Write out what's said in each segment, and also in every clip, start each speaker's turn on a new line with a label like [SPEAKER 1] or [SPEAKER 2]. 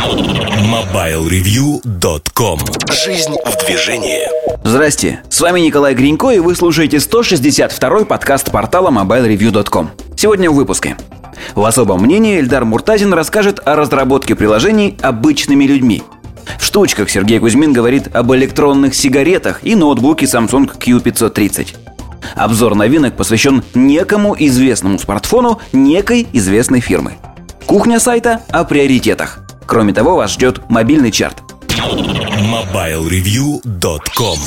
[SPEAKER 1] MobileReview.com Жизнь в движении
[SPEAKER 2] Здрасте, с вами Николай Гринько, и вы слушаете 162-й подкаст портала MobileReview.com. Сегодня в выпуске. В особом мнении Эльдар Муртазин расскажет о разработке приложений обычными людьми. В штучках Сергей Кузьмин говорит об электронных сигаретах и ноутбуке Samsung Q530. Обзор новинок посвящен некому известному смартфону некой известной фирмы. Кухня сайта о приоритетах. Кроме того, вас ждет мобильный чарт.
[SPEAKER 1] MobileReview.com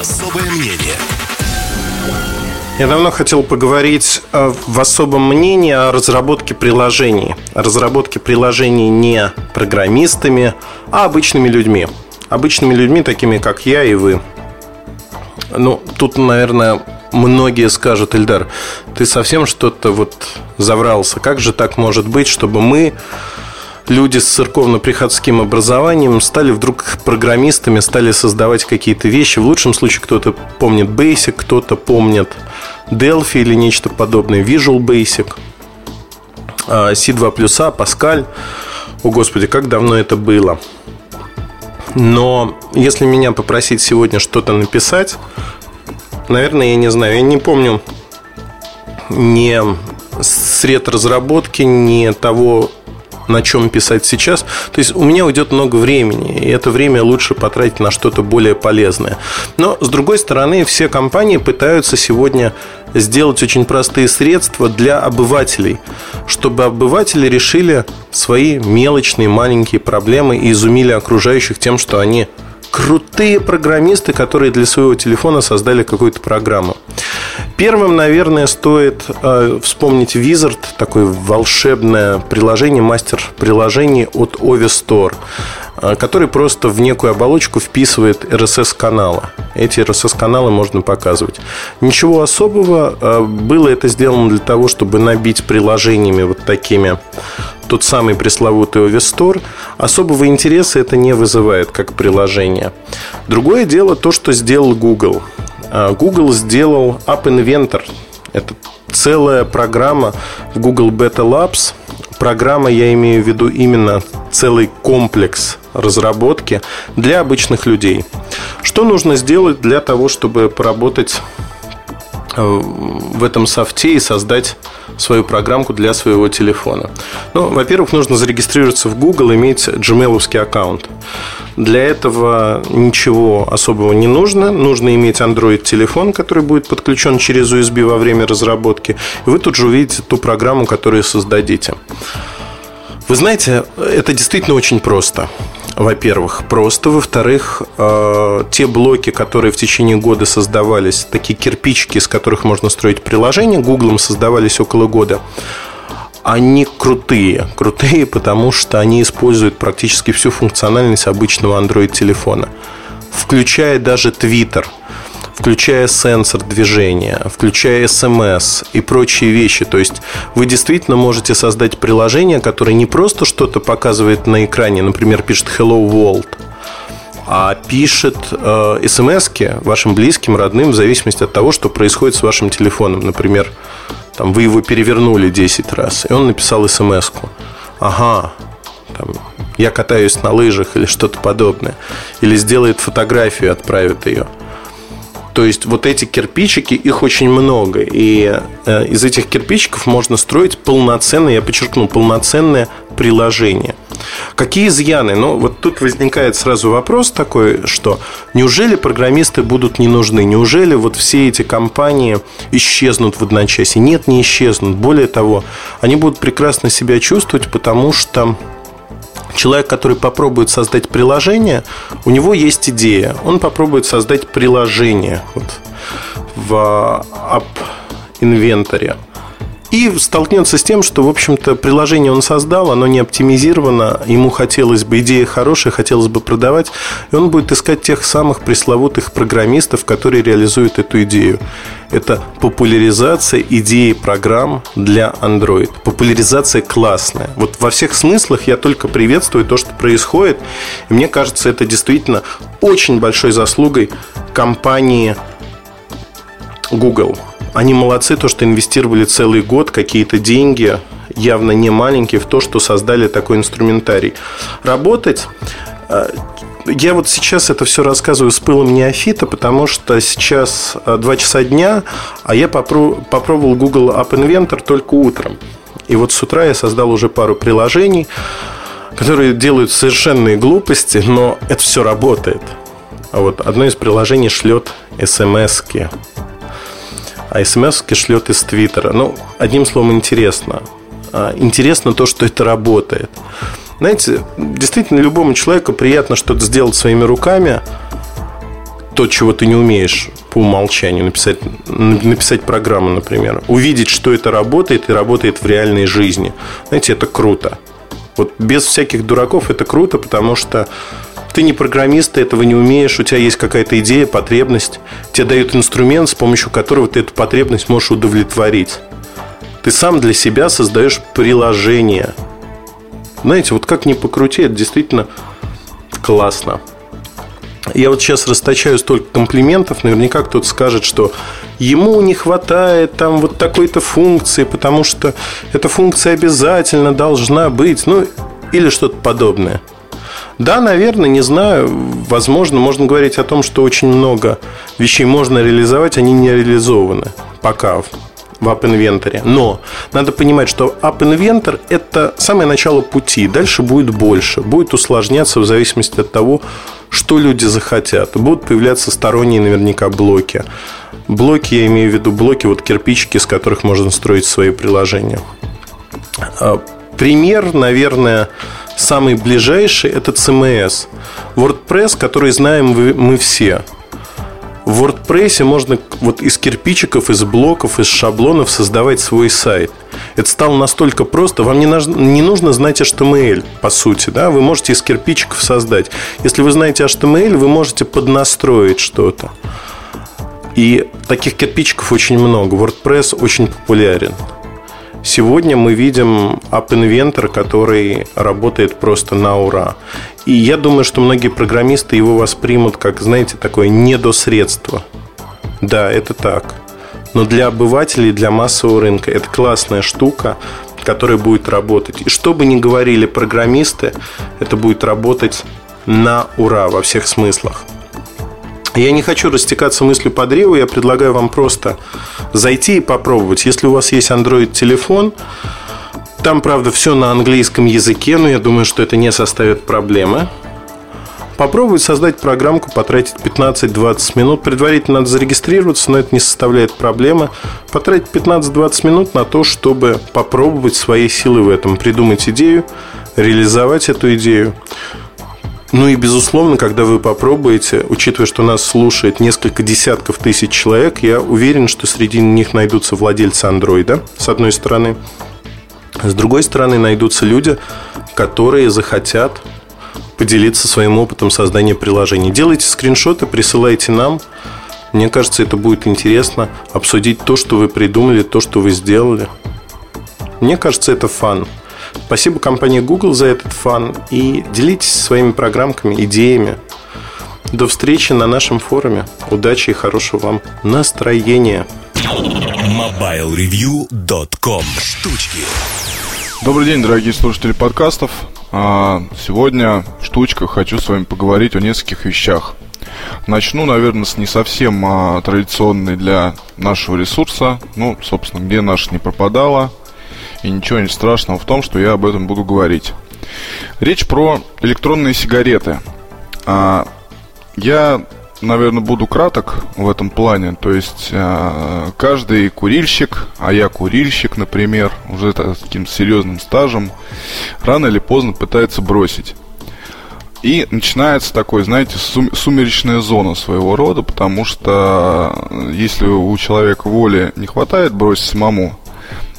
[SPEAKER 1] Особое мнение
[SPEAKER 3] я давно хотел поговорить э, в особом мнении о разработке приложений. О разработке приложений не программистами, а обычными людьми. Обычными людьми, такими как я и вы. Ну, тут, наверное, многие скажут, Эльдар, ты совсем что-то вот заврался. Как же так может быть, чтобы мы люди с церковно-приходским образованием стали вдруг программистами, стали создавать какие-то вещи. В лучшем случае кто-то помнит Basic, кто-то помнит Delphi или нечто подобное, Visual Basic, C2++, Pascal. О, Господи, как давно это было. Но если меня попросить сегодня что-то написать, наверное, я не знаю, я не помню ни сред разработки, ни того на чем писать сейчас. То есть у меня уйдет много времени, и это время лучше потратить на что-то более полезное. Но, с другой стороны, все компании пытаются сегодня сделать очень простые средства для обывателей, чтобы обыватели решили свои мелочные маленькие проблемы и изумили окружающих тем, что они крутые программисты, которые для своего телефона создали какую-то программу. Первым, наверное, стоит э, вспомнить Wizard, такое волшебное приложение, мастер приложений от Ovi Store, э, который просто в некую оболочку вписывает RSS-каналы. Эти RSS-каналы можно показывать. Ничего особого. Э, было это сделано для того, чтобы набить приложениями вот такими тот самый пресловутый Store, особого интереса это не вызывает как приложение. Другое дело то, что сделал Google. А, Google сделал App Inventor. Это целая программа в Google Beta Labs. Программа, я имею в виду именно целый комплекс разработки для обычных людей. Что нужно сделать для того, чтобы поработать в этом софте и создать свою программку для своего телефона. Ну, во-первых, нужно зарегистрироваться в Google, иметь gmail аккаунт. Для этого ничего особого не нужно. Нужно иметь Android-телефон, который будет подключен через USB во время разработки. И вы тут же увидите ту программу, которую создадите. Вы знаете, это действительно очень просто. Во-первых, просто. Во-вторых, э, те блоки, которые в течение года создавались, такие кирпичики, из которых можно строить приложение, Гуглом создавались около года, они крутые. Крутые, потому что они используют практически всю функциональность обычного Android-телефона. Включая даже Twitter – включая сенсор движения, включая смс и прочие вещи. То есть вы действительно можете создать приложение, которое не просто что-то показывает на экране, например, пишет Hello World, а пишет э, смс вашим близким, родным, в зависимости от того, что происходит с вашим телефоном. Например, там, вы его перевернули 10 раз, и он написал смс -ку. Ага, там, я катаюсь на лыжах или что-то подобное. Или сделает фотографию, отправит ее. То есть вот эти кирпичики, их очень много. И э, из этих кирпичиков можно строить полноценное, я подчеркну, полноценное приложение. Какие изъяны? Ну, вот тут возникает сразу вопрос такой, что неужели программисты будут не нужны? Неужели вот все эти компании исчезнут в одночасье? Нет, не исчезнут. Более того, они будут прекрасно себя чувствовать, потому что человек, который попробует создать приложение, у него есть идея. Он попробует создать приложение вот, в App Inventory. И столкнется с тем, что, в общем-то, приложение он создал, оно не оптимизировано, ему хотелось бы, идея хорошая, хотелось бы продавать, и он будет искать тех самых пресловутых программистов, которые реализуют эту идею. Это популяризация идеи программ для Android. Популяризация классная. Вот во всех смыслах я только приветствую то, что происходит. И мне кажется, это действительно очень большой заслугой компании Google. Они молодцы, то, что инвестировали целый год какие-то деньги явно не маленькие в то, что создали такой инструментарий. Работать э, я вот сейчас это все рассказываю с пылом неофита, потому что сейчас 2 часа дня, а я попробовал Google App Inventor только утром. И вот с утра я создал уже пару приложений, которые делают совершенные глупости, но это все работает. А вот одно из приложений шлет смс -ки. А смс шлет из Твиттера. Ну, одним словом, интересно. А, интересно то, что это работает. Знаете, действительно, любому человеку приятно что-то сделать своими руками, то, чего ты не умеешь по умолчанию, написать, написать программу, например, увидеть, что это работает и работает в реальной жизни. Знаете, это круто. Вот без всяких дураков это круто, потому что ты не программист, ты этого не умеешь, у тебя есть какая-то идея, потребность, тебе дают инструмент, с помощью которого ты эту потребность можешь удовлетворить. Ты сам для себя создаешь приложение. Знаете, вот как ни покрути, это действительно классно. Я вот сейчас расточаю столько комплиментов, наверняка кто-то скажет, что ему не хватает там вот такой-то функции, потому что эта функция обязательно должна быть, ну или что-то подобное. Да, наверное, не знаю. Возможно, можно говорить о том, что очень много вещей можно реализовать, они не реализованы пока в App Inventor. Но надо понимать, что App Inventor – это самое начало пути. Дальше будет больше. Будет усложняться в зависимости от того, что люди захотят. Будут появляться сторонние наверняка блоки. Блоки, я имею в виду блоки, вот кирпичики, с которых можно строить свои приложения. А, пример, наверное, самый ближайший – это CMS. WordPress, который знаем мы все – в WordPress можно вот из кирпичиков, из блоков, из шаблонов создавать свой сайт. Это стало настолько просто. Вам не, не нужно знать HTML, по сути. Да? Вы можете из кирпичиков создать. Если вы знаете HTML, вы можете поднастроить что-то. И таких кирпичиков очень много. WordPress очень популярен. Сегодня мы видим App Inventor, который работает просто на ура. И я думаю, что многие программисты его воспримут как, знаете, такое недосредство. Да, это так. Но для обывателей, для массового рынка это классная штука, которая будет работать. И что бы ни говорили программисты, это будет работать на ура во всех смыслах. Я не хочу растекаться мыслью по древу, я предлагаю вам просто зайти и попробовать. Если у вас есть Android-телефон, там, правда, все на английском языке, но я думаю, что это не составит проблемы. Попробовать создать программку, потратить 15-20 минут. Предварительно надо зарегистрироваться, но это не составляет проблемы. Потратить 15-20 минут на то, чтобы попробовать свои силы в этом, придумать идею, реализовать эту идею. Ну и, безусловно, когда вы попробуете, учитывая, что нас слушает несколько десятков тысяч человек, я уверен, что среди них найдутся владельцы андроида, с одной стороны. С другой стороны, найдутся люди, которые захотят поделиться своим опытом создания приложений. Делайте скриншоты, присылайте нам. Мне кажется, это будет интересно обсудить то, что вы придумали, то, что вы сделали. Мне кажется, это фан. Спасибо компании Google за этот фан и делитесь своими программками, идеями. До встречи на нашем форуме. Удачи и хорошего вам настроения.
[SPEAKER 1] MobileReview.com Штучки
[SPEAKER 4] Добрый день, дорогие слушатели подкастов. А, сегодня в штучках хочу с вами поговорить о нескольких вещах. Начну, наверное, с не совсем а, традиционной для нашего ресурса. Ну, собственно, где наш не пропадала – и ничего не страшного в том, что я об этом буду говорить. Речь про электронные сигареты. А, я, наверное, буду краток в этом плане. То есть а, каждый курильщик, а я курильщик, например, уже таким серьезным стажем, рано или поздно пытается бросить. И начинается такой, знаете, сум- сумеречная зона своего рода, потому что если у человека воли не хватает бросить самому,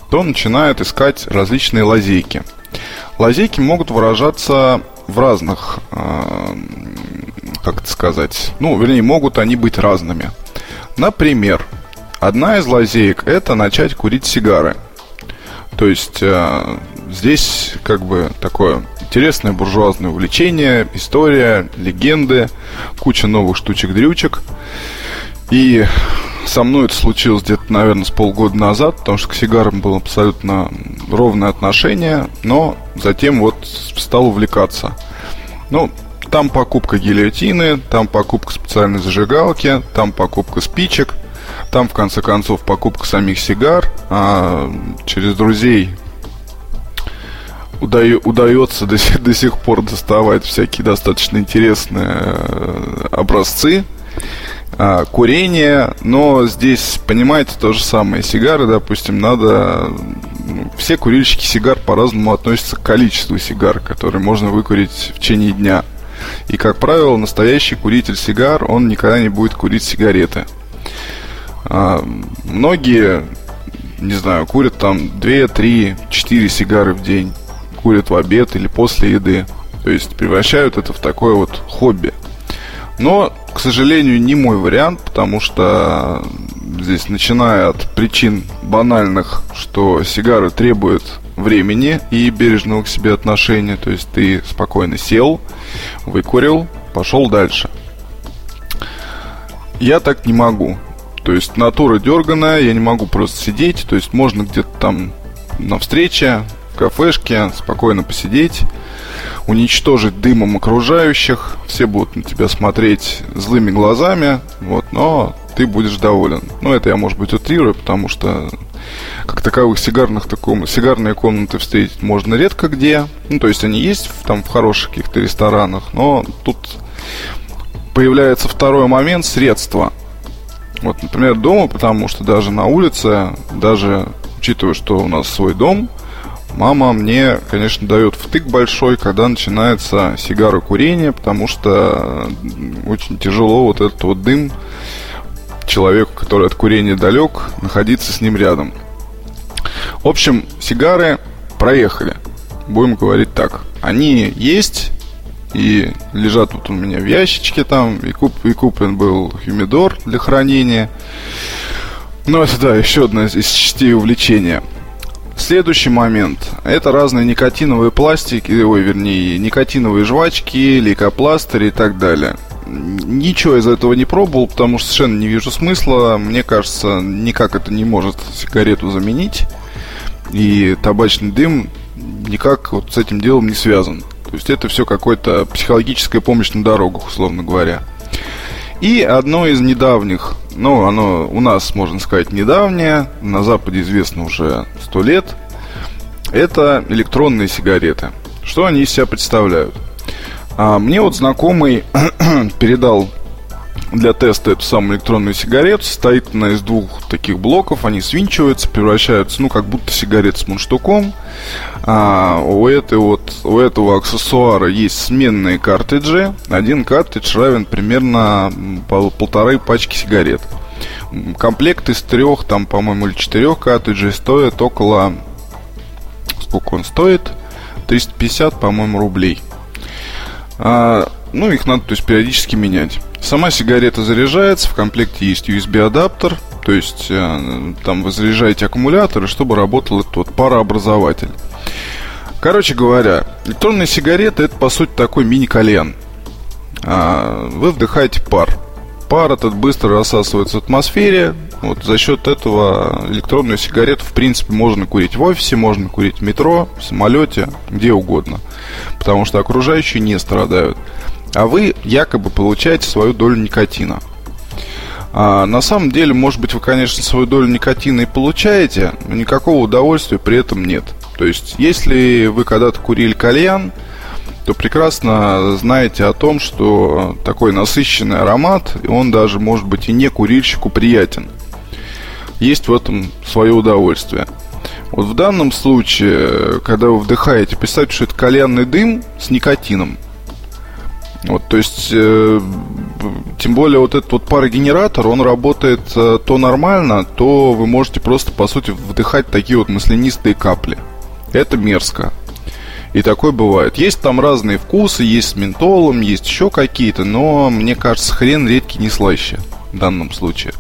[SPEAKER 4] то начинают искать различные лазейки. Лазейки могут выражаться в разных, э, как это сказать, ну, вернее, могут они быть разными. Например, одна из лазеек – это начать курить сигары. То есть э, здесь как бы такое интересное буржуазное увлечение, история, легенды, куча новых штучек-дрючек. И со мной это случилось где-то, наверное, с полгода назад, потому что к сигарам было абсолютно ровное отношение, но затем вот стал увлекаться. Ну, там покупка гильотины, там покупка специальной зажигалки, там покупка спичек, там, в конце концов, покупка самих сигар. А через друзей удаю, удается до, до сих пор доставать всякие достаточно интересные э, образцы а, курение, но здесь, понимаете, то же самое. Сигары, допустим, надо... Ну, все курильщики сигар по-разному относятся к количеству сигар, которые можно выкурить в течение дня. И, как правило, настоящий куритель сигар, он никогда не будет курить сигареты. А, многие, не знаю, курят там 2, 3, 4 сигары в день. Курят в обед или после еды. То есть превращают это в такое вот хобби. Но, к сожалению, не мой вариант, потому что здесь, начиная от причин банальных, что сигары требуют времени и бережного к себе отношения, то есть ты спокойно сел, выкурил, пошел дальше. Я так не могу. То есть натура дерганая, я не могу просто сидеть, то есть можно где-то там на встрече, кафешке спокойно посидеть, уничтожить дымом окружающих, все будут на тебя смотреть злыми глазами, вот, но ты будешь доволен. Ну, это я, может быть, утрирую, потому что как таковых сигарных таком, сигарные комнаты встретить можно редко где. Ну, то есть они есть в, там в хороших каких-то ресторанах, но тут появляется второй момент средства. Вот, например, дома, потому что даже на улице, даже учитывая, что у нас свой дом, Мама мне, конечно, дает втык большой, когда начинается сигарокурение, потому что очень тяжело вот этот вот дым человеку, который от курения далек, находиться с ним рядом. В общем, сигары проехали. Будем говорить так. Они есть и лежат вот у меня в ящичке там. И, куп, и куплен был хумидор для хранения. Ну, это да, еще одна из частей увлечения – Следующий момент. Это разные никотиновые пластики, ой, вернее, никотиновые жвачки, лейкопластыри и так далее. Ничего из этого не пробовал, потому что совершенно не вижу смысла. Мне кажется, никак это не может сигарету заменить. И табачный дым никак вот с этим делом не связан. То есть это все какая-то психологическая помощь на дорогах, условно говоря. И одно из недавних, ну, оно у нас, можно сказать, недавнее, на Западе известно уже сто лет, это электронные сигареты. Что они из себя представляют? А, мне вот знакомый передал для теста эту самую электронную сигарету. Состоит она из двух таких блоков. Они свинчиваются, превращаются, ну, как будто сигарет с мундштуком. А, у, этой вот, у этого аксессуара есть сменные картриджи. Один картридж равен примерно пол, полторы пачки сигарет. Комплект из трех, там, по-моему, или четырех картриджей стоит около... Сколько он стоит? 350, по-моему, рублей. А, ну, их надо, то есть, периодически менять. Сама сигарета заряжается, в комплекте есть USB-адаптер, то есть э, там вы заряжаете аккумулятор, чтобы работал этот вот парообразователь. Короче говоря, электронная сигарета это по сути такой мини-кальян. А, вы вдыхаете пар. Пар этот быстро рассасывается в атмосфере. Вот за счет этого электронную сигарету в принципе можно курить в офисе, можно курить в метро, в самолете, где угодно. Потому что окружающие не страдают а вы якобы получаете свою долю никотина. А на самом деле, может быть, вы, конечно, свою долю никотина и получаете, но никакого удовольствия при этом нет. То есть, если вы когда-то курили кальян, то прекрасно знаете о том, что такой насыщенный аромат, он даже, может быть, и не курильщику приятен. Есть в этом свое удовольствие. Вот в данном случае, когда вы вдыхаете, представьте, что это кальянный дым с никотином – вот, то есть, э, тем более вот этот вот парогенератор, он работает э, то нормально, то вы можете просто, по сути, вдыхать такие вот маслянистые капли. Это мерзко. И такое бывает. Есть там разные вкусы, есть с ментолом, есть еще какие-то, но мне кажется, хрен редкий не слаще в данном случае.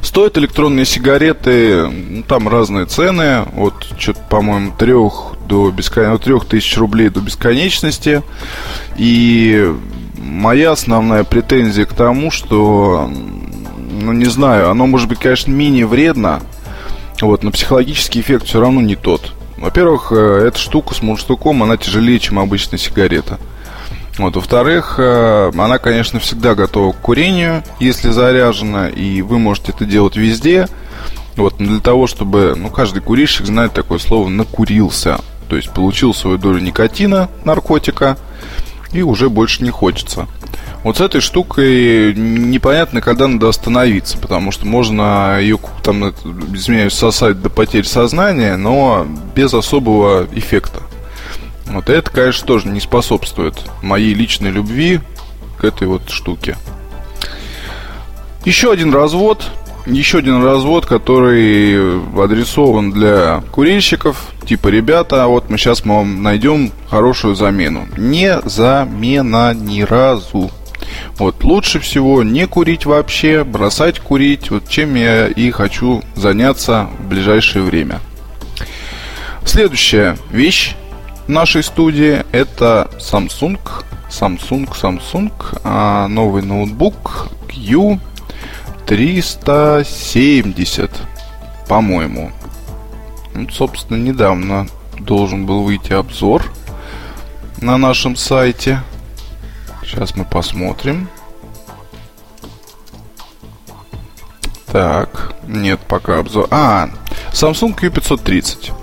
[SPEAKER 4] Стоят электронные сигареты, ну, там разные цены, от по-моему, трех до бескон... от трех тысяч рублей до бесконечности. И моя основная претензия к тому, что ну не знаю, оно может быть, конечно, менее вредно, вот, но психологический эффект все равно не тот. Во-первых, э, эта штука с мундштуком, она тяжелее, чем обычная сигарета. Вот, во-вторых, э, она, конечно, всегда готова к курению, если заряжена, и вы можете это делать везде. Вот, но для того, чтобы, ну, каждый курильщик знает такое слово «накурился». То есть получил свою долю никотина, наркотика, и уже больше не хочется. Вот с этой штукой непонятно, когда надо остановиться, потому что можно ее, там, извиняюсь, сосать до потери сознания, но без особого эффекта. Вот это, конечно, тоже не способствует моей личной любви к этой вот штуке. Еще один развод. Еще один развод, который адресован для курильщиков. Типа, ребята, вот мы сейчас мы вам найдем хорошую замену. Не замена ни разу. Вот лучше всего не курить вообще, бросать курить, вот чем я и хочу заняться в ближайшее время. Следующая вещь нашей студии это Samsung, Samsung, Samsung, а, новый ноутбук Q370, по-моему. Ну, собственно, недавно должен был выйти обзор на нашем сайте. Сейчас мы посмотрим. Так, нет пока обзор. А, Samsung Q530.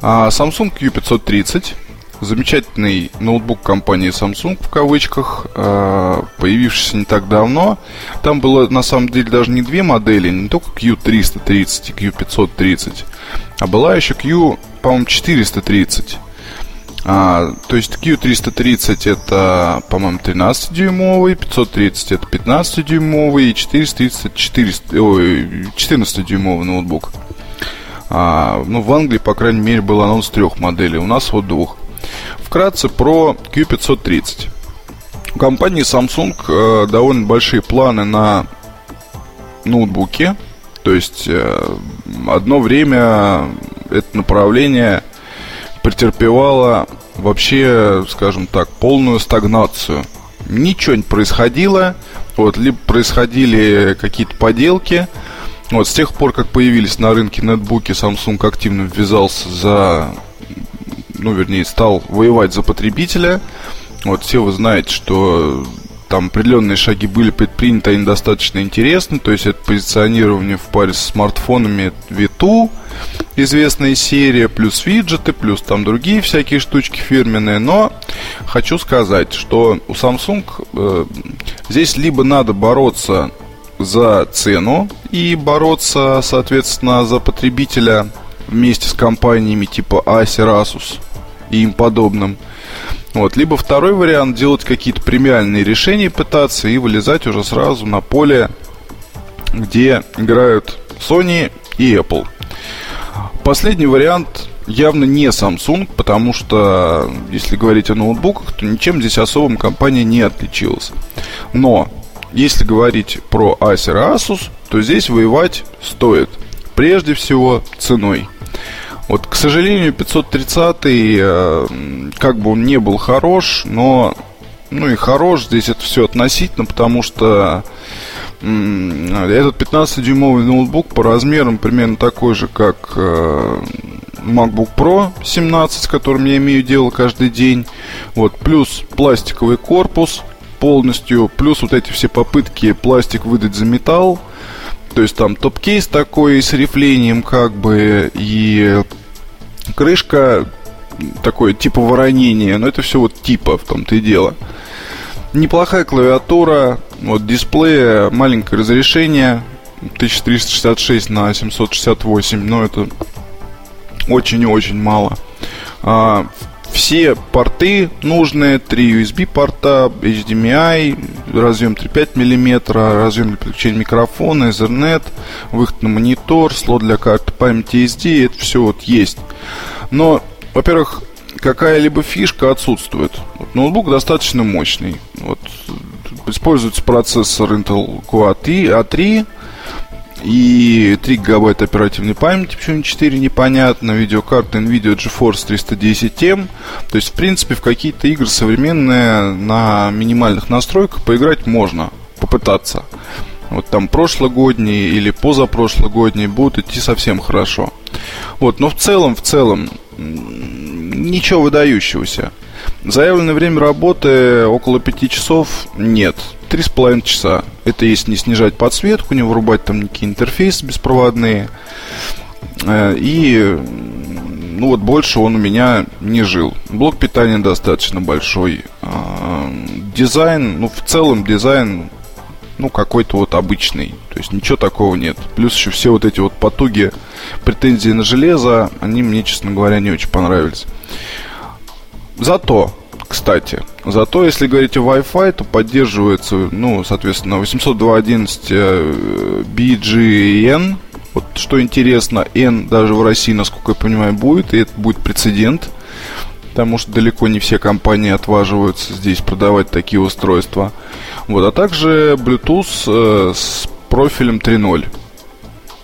[SPEAKER 4] А Samsung Q530 замечательный ноутбук компании Samsung в кавычках, а, появившийся не так давно. Там было на самом деле даже не две модели, не только Q330 и Q530, а была еще Q, по-моему, 430. А, то есть Q330 это, по-моему, 13-дюймовый, 530 это 15-дюймовый и 430 400, ой, 14-дюймовый ноутбук. А, ну, в Англии, по крайней мере, был анонс трех моделей, у нас вот двух. Вкратце про Q530. У компании Samsung э, довольно большие планы на ноутбуки. То есть э, одно время это направление претерпевала вообще, скажем так, полную стагнацию. Ничего не происходило, вот, либо происходили какие-то поделки. Вот, с тех пор, как появились на рынке нетбуки, Samsung активно ввязался за, ну, вернее, стал воевать за потребителя. Вот, все вы знаете, что там определенные шаги были предприняты, они достаточно интересны. То есть это позиционирование в паре с смартфонами V2, известная серия, плюс виджеты, плюс там другие всякие штучки фирменные. Но хочу сказать, что у Samsung э, здесь либо надо бороться за цену и бороться, соответственно, за потребителя вместе с компаниями типа Acer, Asus и им подобным – вот. Либо второй вариант делать какие-то премиальные решения, пытаться и вылезать уже сразу на поле, где играют Sony и Apple. Последний вариант явно не Samsung, потому что, если говорить о ноутбуках, то ничем здесь особым компания не отличилась. Но, если говорить про Acer Asus, то здесь воевать стоит. Прежде всего, ценой. Вот, к сожалению, 530 э, как бы он не был хорош, но ну и хорош здесь это все относительно, потому что этот 15-дюймовый ноутбук по размерам примерно такой же, как э, MacBook Pro 17, с которым я имею дело каждый день. Вот, плюс пластиковый корпус полностью, плюс вот эти все попытки пластик выдать за металл. То есть там топ-кейс такой с рифлением как бы и крышка такое типа воронения, но это все вот типа в том-то и дело. Неплохая клавиатура, вот дисплей, маленькое разрешение, 1366 на 768, но это очень и очень мало. А, все порты нужные, 3 USB порта, HDMI, разъем 3,5 мм, разъем для подключения микрофона, Ethernet, выход на монитор, слот для карты памяти SD, это все вот есть. Но, во-первых, какая-либо фишка отсутствует. Вот ноутбук достаточно мощный. Вот, используется процессор Intel Core A3, и 3 гигабайта оперативной памяти, почему не 4, непонятно. Видеокарта NVIDIA GeForce 310M. То есть, в принципе, в какие-то игры современные на минимальных настройках поиграть можно, попытаться. вот там прошлогодние или позапрошлогодние будут идти совсем хорошо. Вот, но в целом, в целом, ничего выдающегося. Заявленное время работы около 5 часов нет. Три с половиной часа. Это если не снижать подсветку, не вырубать там никакие интерфейсы беспроводные. Э, и ну вот больше он у меня не жил. Блок питания достаточно большой. А, дизайн, ну в целом дизайн, ну какой-то вот обычный. То есть ничего такого нет. Плюс еще все вот эти вот потуги, претензии на железо, они мне, честно говоря, не очень понравились. Зато, кстати, зато если говорить о Wi-Fi, то поддерживается, ну, соответственно, 802.11 э, BGN, вот что интересно, N даже в России, насколько я понимаю, будет, и это будет прецедент, потому что далеко не все компании отваживаются здесь продавать такие устройства. Вот, а также Bluetooth э, с профилем 3.0.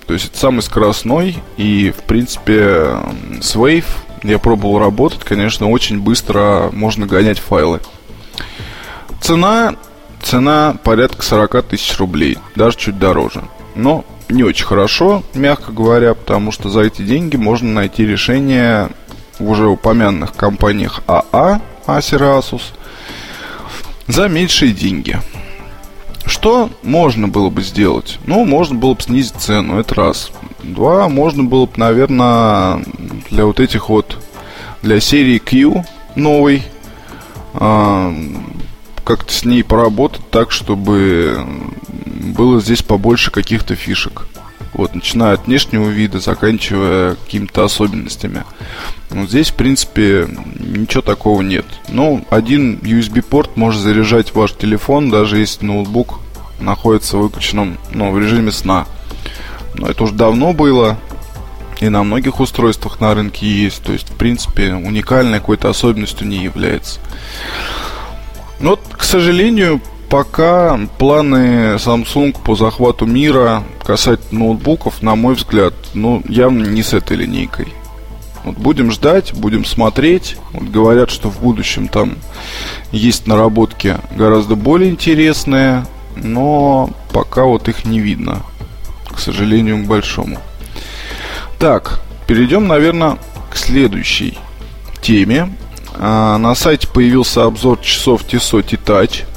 [SPEAKER 4] То есть это самый скоростной и, в принципе, с Wave я пробовал работать, конечно, очень быстро можно гонять файлы. Цена, цена порядка 40 тысяч рублей, даже чуть дороже. Но не очень хорошо, мягко говоря, потому что за эти деньги можно найти решение в уже упомянутых компаниях АА, Acer Asus, за меньшие деньги. Что можно было бы сделать? Ну, можно было бы снизить цену, это раз. Два, можно было бы, наверное, для вот этих вот, для серии Q новой, э, как-то с ней поработать так, чтобы было здесь побольше каких-то фишек. Вот, начиная от внешнего вида, заканчивая какими-то особенностями. Вот здесь, в принципе, ничего такого нет. Ну, один USB-порт может заряжать ваш телефон, даже если ноутбук находится в выключенном, ну, в режиме сна. Но это уже давно было, и на многих устройствах на рынке есть. То есть, в принципе, уникальной какой-то особенностью не является. Но, вот, к сожалению, пока планы Samsung по захвату мира касательно ноутбуков, на мой взгляд, ну, явно не с этой линейкой. Вот будем ждать, будем смотреть. Вот говорят, что в будущем там есть наработки гораздо более интересные, но пока вот их не видно, к сожалению, к большому. Так, перейдем, наверное, к следующей теме. А, на сайте появился обзор часов Tissot T-Touch –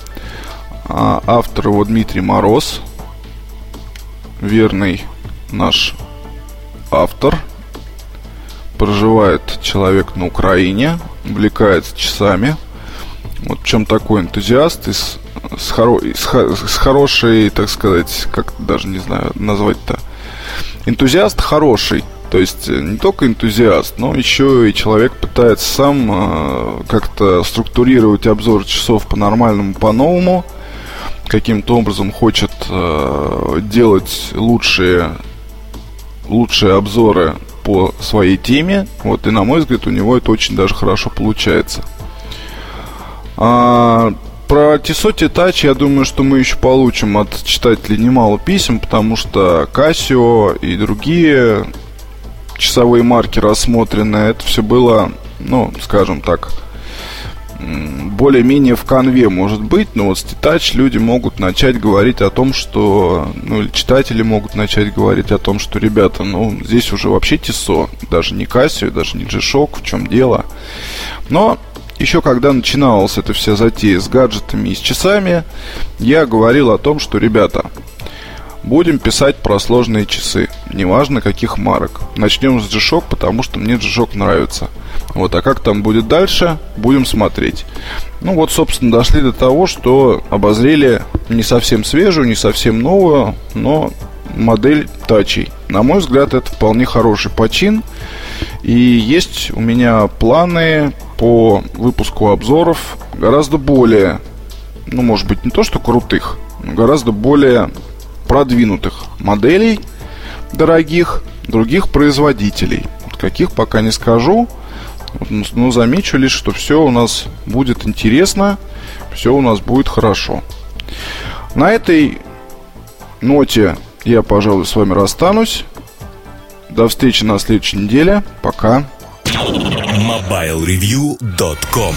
[SPEAKER 4] а автор его Дмитрий Мороз, верный наш автор. Проживает человек на Украине, увлекается часами. Вот в чем такой энтузиаст и с, с, хоро, с, с хорошей, так сказать, как даже не знаю назвать-то. Энтузиаст хороший, то есть э, не только энтузиаст, но еще и человек пытается сам э, как-то структурировать обзор часов по-нормальному, по-новому – каким-то образом хочет э, делать лучшие, лучшие обзоры по своей теме. Вот, и на мой взгляд, у него это очень даже хорошо получается. А, про Tissot Touch, я думаю, что мы еще получим от читателей немало писем, потому что Casio и другие часовые марки рассмотрены, это все было, ну, скажем так, более-менее в конве может быть, но вот с T-Touch люди могут начать говорить о том, что, ну, или читатели могут начать говорить о том, что, ребята, ну, здесь уже вообще ТИСО, даже не Casio, даже не G-Shock, в чем дело. Но еще когда начиналась эта вся затея с гаджетами и с часами, я говорил о том, что, ребята, Будем писать про сложные часы, неважно каких марок. Начнем с G-Shock, потому что мне G-Shock нравится. Вот, а как там будет дальше, будем смотреть. Ну вот, собственно, дошли до того, что обозрели не совсем свежую, не совсем новую, но модель тачей. На мой взгляд, это вполне хороший почин. И есть у меня планы по выпуску обзоров гораздо более, ну, может быть, не то что крутых, но гораздо более продвинутых моделей дорогих других производителей. Каких пока не скажу, но замечу лишь, что все у нас будет интересно, все у нас будет хорошо. На этой ноте я, пожалуй, с вами расстанусь. До встречи на следующей неделе. Пока.
[SPEAKER 1] MobileReview.com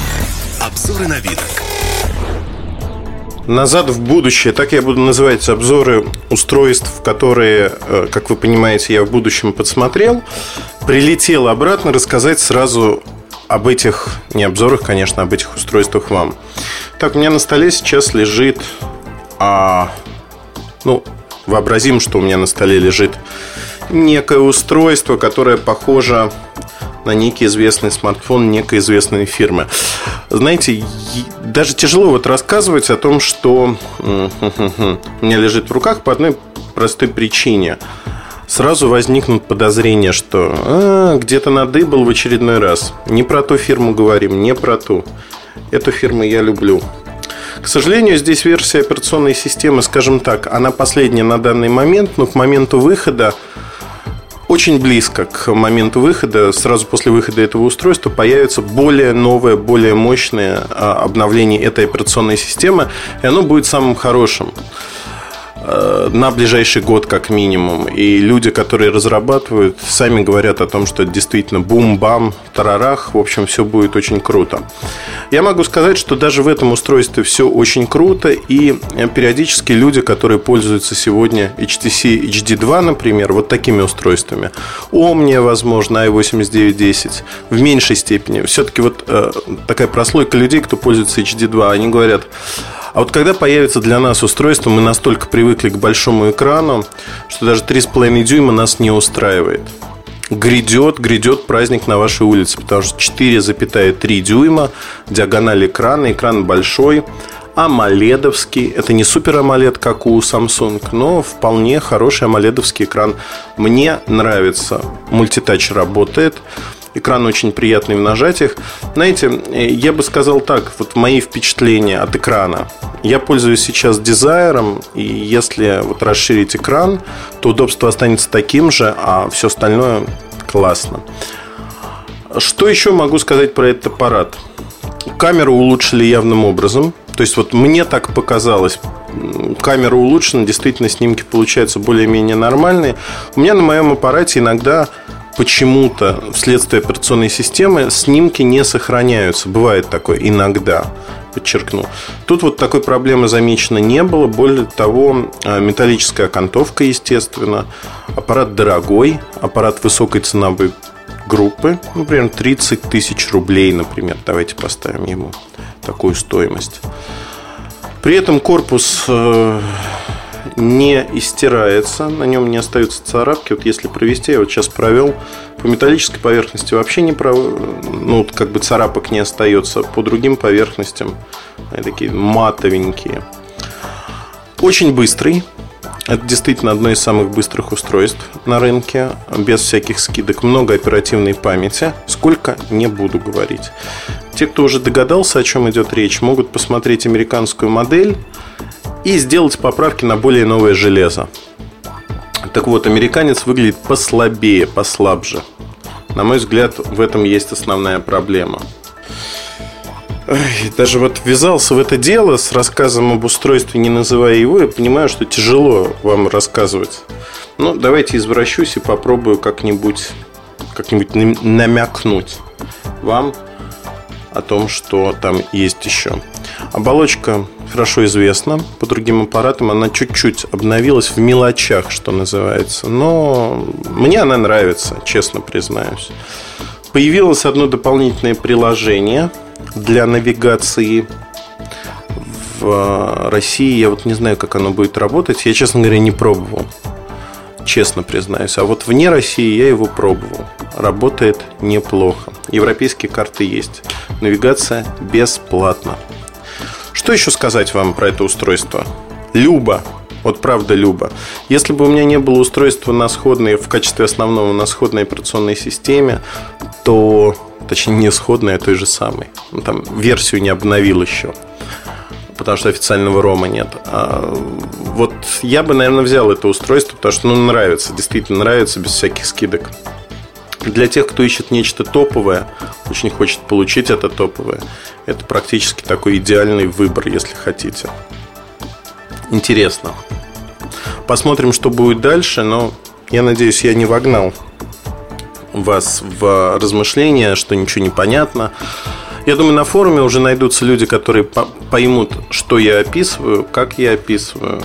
[SPEAKER 1] Обзоры новинок.
[SPEAKER 3] Назад в будущее, так я буду называть обзоры устройств, которые, э, как вы понимаете, я в будущем подсмотрел. Прилетел обратно рассказать сразу об этих, не обзорах, конечно, об этих устройствах вам. Так, у меня на столе сейчас лежит, а, ну, вообразим, что у меня на столе лежит некое устройство, которое похоже на некий известный смартфон некой известной фирмы. Знаете, даже тяжело вот рассказывать о том, что у меня лежит в руках по одной простой причине. Сразу возникнут подозрения, что а, где-то надыбал в очередной раз. Не про ту фирму говорим, не про ту. Эту фирму я люблю. К сожалению, здесь версия операционной системы, скажем так, она последняя на данный момент, но к моменту выхода очень близко к моменту выхода, сразу после выхода этого устройства, появится более новое, более мощное а, обновление этой операционной системы, и оно будет самым хорошим. Э, на ближайший год как минимум. И люди, которые разрабатывают, сами говорят о том, что действительно бум-бам, тарарах, в общем, все будет очень круто. Я могу сказать, что даже в этом устройстве все очень круто, и периодически люди, которые пользуются сегодня HTC HD2, например, вот такими устройствами, Omnia, возможно, i8910, в меньшей степени, все-таки вот э, такая прослойка людей, кто пользуется HD2, они говорят, а вот когда появится для нас устройство, мы настолько привыкли к большому экрану, что даже 3,5 дюйма нас не устраивает. Грядет, грядет праздник на вашей улице, потому что 4,3 дюйма, диагональ экрана, экран большой, амоледовский. Это не супер амолед, как у Samsung, но вполне хороший амоледовский экран. Мне нравится. Мультитач работает. Экран очень приятный в нажатиях. Знаете, я бы сказал так, вот мои впечатления от экрана. Я пользуюсь сейчас дизайром, и если вот расширить экран, то удобство останется таким же, а все остальное классно. Что еще могу сказать про этот аппарат? Камеру улучшили явным образом. То есть вот мне так показалось, камера улучшена, действительно снимки получаются более-менее нормальные. У меня на моем аппарате иногда почему-то вследствие операционной системы снимки не сохраняются. Бывает такое иногда, подчеркну. Тут вот такой проблемы замечено не было. Более того, а, металлическая окантовка, естественно. Аппарат дорогой, аппарат высокой ценовой группы, например, 30 тысяч рублей, например. Давайте поставим ему такую стоимость. При этом корпус э, не истирается, на нем не остаются царапки. Вот если провести, я вот сейчас провел, по металлической поверхности вообще не пров... ну, как бы царапок не остается, по другим поверхностям они такие матовенькие. Очень быстрый, это действительно одно из самых быстрых устройств на рынке, без всяких скидок, много оперативной памяти. Сколько, не буду говорить. Те, кто уже догадался, о чем идет речь, могут посмотреть американскую модель и сделать поправки на более новое железо. Так вот, американец выглядит послабее, послабже. На мой взгляд, в этом есть основная проблема. Даже вот ввязался в это дело с рассказом об устройстве, не называя его, я понимаю, что тяжело вам рассказывать. Ну, давайте извращусь и попробую как-нибудь как-нибудь намякнуть вам о том, что там есть еще. Оболочка хорошо известна по другим аппаратам. Она чуть-чуть обновилась в мелочах, что называется. Но мне она нравится, честно признаюсь. Появилось одно дополнительное приложение для навигации в России. Я вот не знаю, как оно будет работать. Я, честно говоря, не пробовал. Честно признаюсь. А вот вне России я его пробовал. Работает неплохо. Европейские карты есть. Навигация бесплатна. Что еще сказать вам про это устройство? Люба. Вот правда Люба. Если бы у меня не было устройства на сходной, в качестве основного на сходной операционной системе, то, точнее, не сходной, а той же самой. Ну, там версию не обновил еще потому что официального рома нет. А вот я бы, наверное, взял это устройство, потому что ну, нравится, действительно нравится, без всяких скидок. Для тех, кто ищет нечто топовое, очень хочет получить это топовое, это практически такой идеальный выбор, если хотите. Интересно. Посмотрим, что будет дальше, но я надеюсь, я не вогнал вас в размышления, что ничего не понятно. Я думаю, на форуме уже найдутся люди, которые поймут, что я описываю, как я описываю,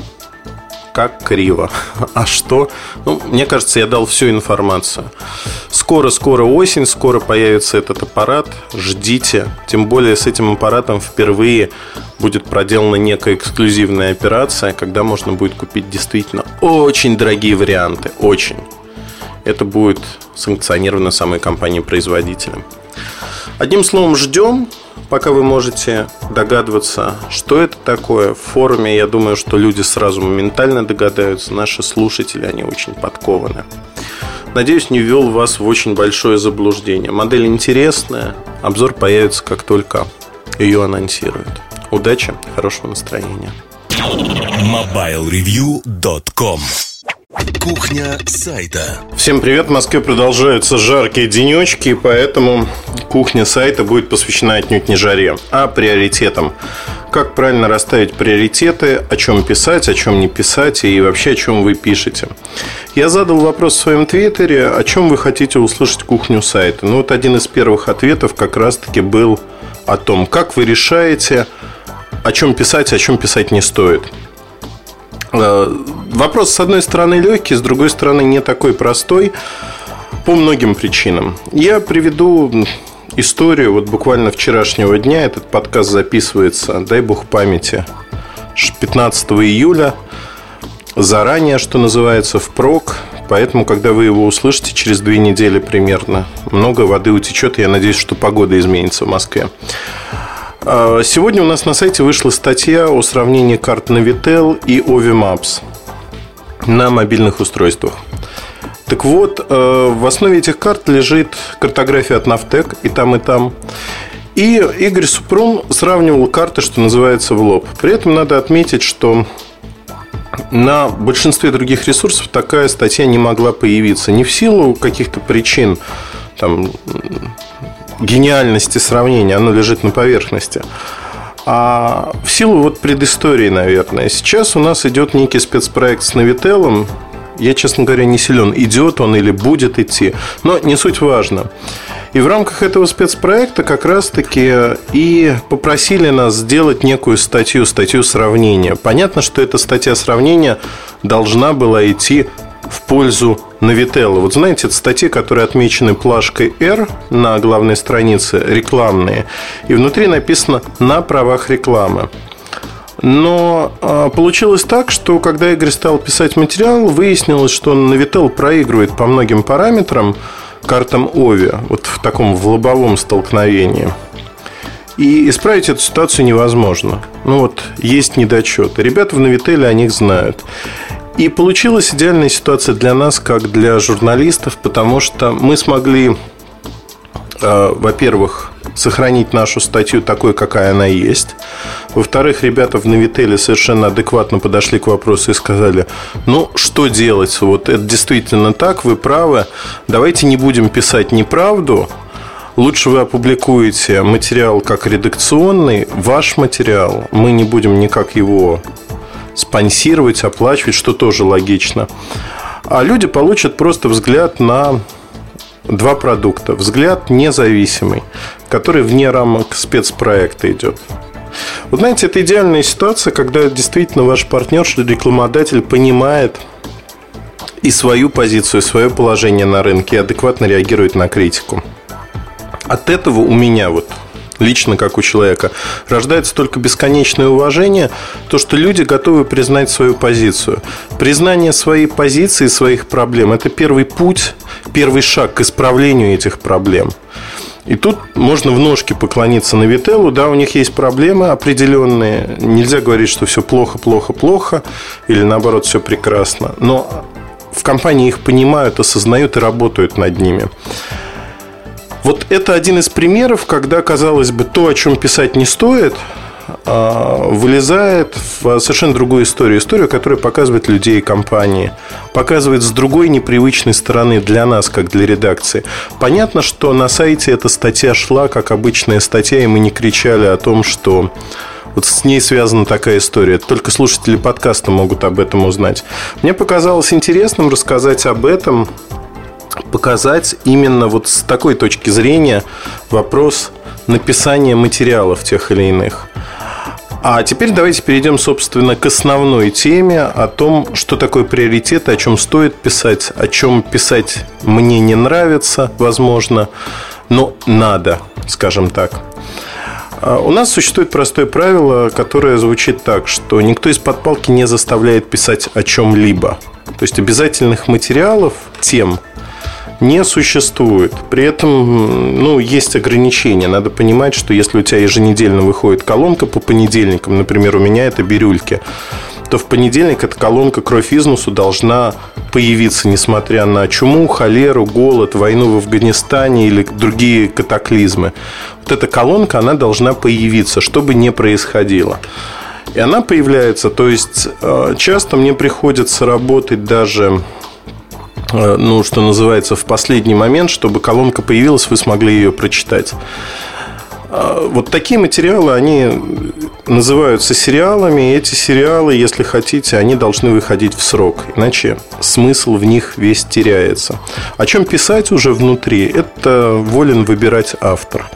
[SPEAKER 3] как криво. А что? Ну, мне кажется, я дал всю информацию. Скоро-скоро осень, скоро появится этот аппарат. Ждите. Тем более с этим аппаратом впервые будет проделана некая эксклюзивная операция, когда можно будет купить действительно очень дорогие варианты. Очень. Это будет санкционировано самой компанией-производителем. Одним словом, ждем пока вы можете догадываться, что это такое. В форуме, я думаю, что люди сразу моментально догадаются. Наши слушатели, они очень подкованы. Надеюсь, не ввел вас в очень большое заблуждение. Модель интересная. Обзор появится, как только ее анонсируют. Удачи, хорошего настроения.
[SPEAKER 1] MobileReview.com Кухня сайта.
[SPEAKER 3] Всем привет! В Москве продолжаются жаркие денечки, поэтому кухня сайта будет посвящена отнюдь не жаре, а приоритетам. Как правильно расставить приоритеты, о чем писать, о чем не писать и вообще о чем вы пишете. Я задал вопрос в своем твиттере, о чем вы хотите услышать кухню сайта. Ну вот один из первых ответов как раз-таки был о том, как вы решаете, о чем писать, о чем писать не стоит. Э, вопрос, с одной стороны, легкий, с другой стороны, не такой простой по многим причинам. Я приведу историю вот буквально вчерашнего дня. Этот подкаст записывается, дай бог памяти, 15 июля. Заранее, что называется, впрок. Поэтому, когда вы его услышите через две недели примерно, много воды утечет. Я надеюсь, что погода изменится в Москве. А, сегодня у нас на сайте вышла статья о сравнении карт Navitel и Ovi Maps на мобильных устройствах. Так вот, э, в основе этих карт лежит картография от Naftec и там, и там. И Игорь Супрун сравнивал карты, что называется, в лоб. При этом надо отметить, что на большинстве других ресурсов такая статья не могла появиться. Не в силу каких-то причин, там, гениальности сравнения, оно лежит на поверхности. А в силу вот предыстории, наверное, сейчас у нас идет некий спецпроект с Новителлом. Я, честно говоря, не силен, идет он или будет идти, но не суть важно. И в рамках этого спецпроекта как раз-таки и попросили нас сделать некую статью, статью сравнения. Понятно, что эта статья сравнения должна была идти в пользу Новителла. Вот знаете, это статьи, которые отмечены плашкой R на главной странице, рекламные, и внутри написано «на правах рекламы». Но э, получилось так, что когда Игорь стал писать материал, выяснилось, что Navitel проигрывает по многим параметрам картам Ови, вот в таком в лобовом столкновении. И исправить эту ситуацию невозможно. Ну вот, есть недочеты. Ребята в Новителе о них знают. И получилась идеальная ситуация для нас, как для журналистов, потому что мы смогли, э, во-первых, сохранить нашу статью такой, какая она есть. Во-вторых, ребята в Новителе совершенно адекватно подошли к вопросу и сказали, ну, что делать? Вот это действительно так, вы правы. Давайте не будем писать неправду, Лучше вы опубликуете материал как редакционный, ваш материал. Мы не будем никак его спонсировать, оплачивать, что тоже логично. А люди получат просто взгляд на два продукта. Взгляд независимый, который вне рамок спецпроекта идет. Вот знаете, это идеальная ситуация, когда действительно ваш партнер, рекламодатель понимает и свою позицию, и свое положение на рынке и адекватно реагирует на критику. От этого у меня вот лично как у человека, рождается только бесконечное уважение, то, что люди готовы признать свою позицию. Признание своей позиции, своих проблем – это первый путь, первый шаг к исправлению этих проблем. И тут можно в ножки поклониться на Вителлу, да, у них есть проблемы определенные. Нельзя говорить, что все плохо, плохо, плохо, или наоборот, все прекрасно. Но в компании их понимают, осознают и работают над ними. Вот это один из примеров, когда, казалось бы, то, о чем писать не стоит, а, вылезает в совершенно другую историю. Историю, которая показывает людей и компании. Показывает с другой непривычной стороны для нас, как для редакции. Понятно, что на сайте эта статья шла, как обычная статья, и мы не кричали о том, что вот с ней связана такая история. Только слушатели подкаста могут об этом узнать. Мне показалось интересным рассказать об этом показать именно вот с такой точки зрения вопрос написания материалов тех или иных. А теперь давайте перейдем, собственно, к основной теме о том, что такое приоритеты, о чем стоит писать, о чем писать мне не нравится, возможно, но надо, скажем так. А у нас существует простое правило, которое звучит так, что никто из-под палки не заставляет писать о чем-либо. То есть обязательных материалов, тем не существует. При этом ну, есть ограничения. Надо понимать, что если у тебя еженедельно выходит колонка по понедельникам, например, у меня это бирюльки, то в понедельник эта колонка «Кровь изнусу» должна появиться, несмотря на чуму, холеру, голод, войну в Афганистане или другие катаклизмы. Вот эта колонка, она должна появиться, что бы ни происходило. И она появляется, то есть э, часто мне приходится работать даже ну, что называется, в последний момент, чтобы колонка появилась, вы смогли ее прочитать. А, вот такие материалы, они называются сериалами, и эти сериалы, если хотите, они должны выходить в срок, иначе смысл в них весь теряется. О чем писать уже внутри, это волен выбирать автор.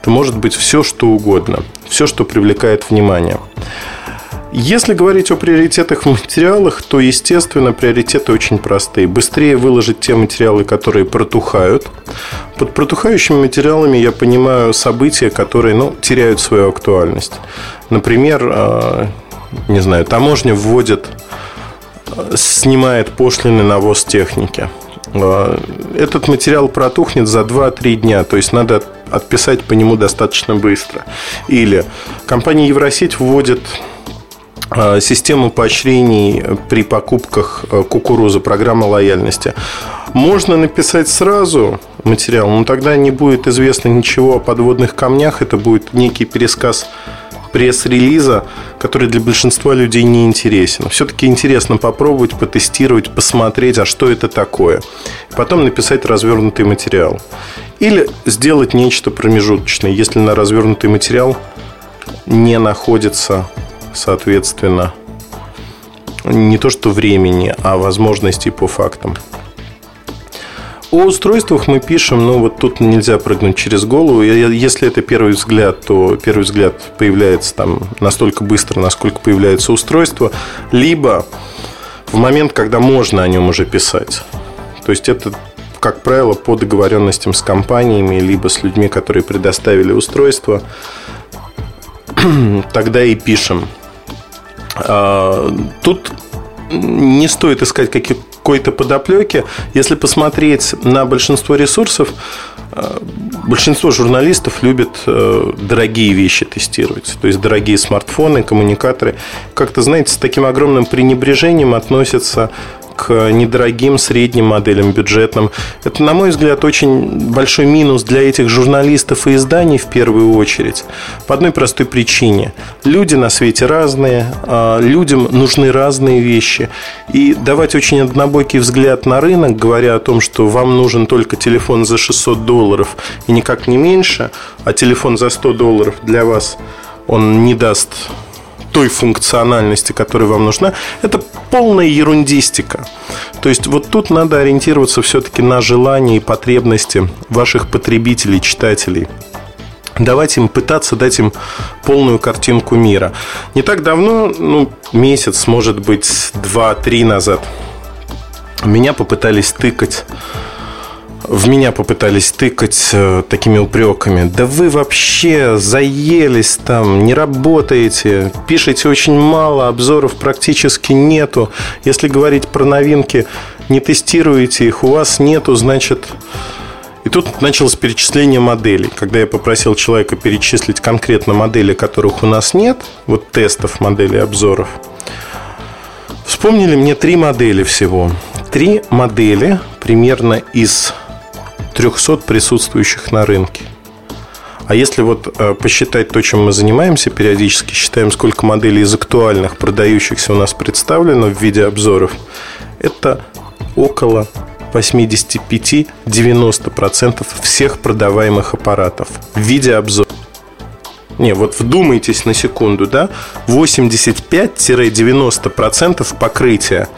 [SPEAKER 3] Это может быть все, что угодно, все, что привлекает внимание. Если говорить о приоритетах в материалах, то, естественно, приоритеты очень простые. Быстрее выложить те материалы, которые протухают. Под протухающими материалами я понимаю события, которые ну, теряют свою актуальность. Например, а, не знаю, таможня вводит, а, снимает пошлины на ввоз техники. А, этот материал протухнет за 2-3 дня, то есть надо отписать по нему достаточно быстро. Или компания Евросеть вводит систему поощрений при покупках э, кукурузы, программа лояльности. Можно написать сразу материал, но тогда не будет известно ничего о подводных камнях. Это будет некий пересказ пресс-релиза, который для большинства людей не интересен. Все-таки интересно попробовать, потестировать, посмотреть, а что это такое. Потом написать развернутый материал. Или сделать нечто промежуточное, если на развернутый материал не находится соответственно, не то что времени, а возможностей по фактам. О устройствах мы пишем, ну вот тут нельзя прыгнуть через голову. Если это первый взгляд, то первый взгляд появляется там настолько быстро, насколько появляется устройство, либо в момент, когда можно о нем уже писать. То есть это, как правило, по договоренностям с компаниями, либо с людьми, которые предоставили устройство, тогда и пишем. А, тут не стоит искать какой-то подоплеки. Если посмотреть на большинство ресурсов, а, большинство журналистов любят э, дорогие вещи тестировать. То есть дорогие смартфоны, коммуникаторы. Как-то, знаете, с таким огромным пренебрежением относятся к недорогим средним моделям, бюджетным. Это, на мой взгляд, очень большой минус для этих журналистов и изданий в первую очередь. По одной простой причине. Люди на свете разные, а людям нужны разные вещи. И давать очень однобокий взгляд на рынок, говоря о том, что вам нужен только телефон за 600 долларов и никак не меньше, а телефон за 100 долларов для вас он не даст той функциональности, которая вам нужна, это полная ерундистика. То есть вот тут надо ориентироваться все-таки на желания и потребности ваших потребителей, читателей давать им, пытаться дать им полную картинку мира. Не так давно, ну, месяц, может быть, два-три назад, меня попытались тыкать в меня попытались тыкать э, такими упреками. Да вы вообще заелись там, не работаете, пишете очень мало, обзоров практически нету. Если говорить про новинки, не тестируете их, у вас нету, значит... И тут началось перечисление моделей. Когда я попросил человека перечислить конкретно модели, которых у нас нет, вот тестов моделей обзоров, вспомнили мне три модели всего. Три модели примерно из 300 присутствующих на рынке. А если вот э, посчитать то, чем мы занимаемся периодически, считаем, сколько моделей из актуальных продающихся у нас представлено в виде обзоров, это около 85-90% всех продаваемых аппаратов в виде обзора. Не, вот вдумайтесь на секунду, да? 85-90% покрытия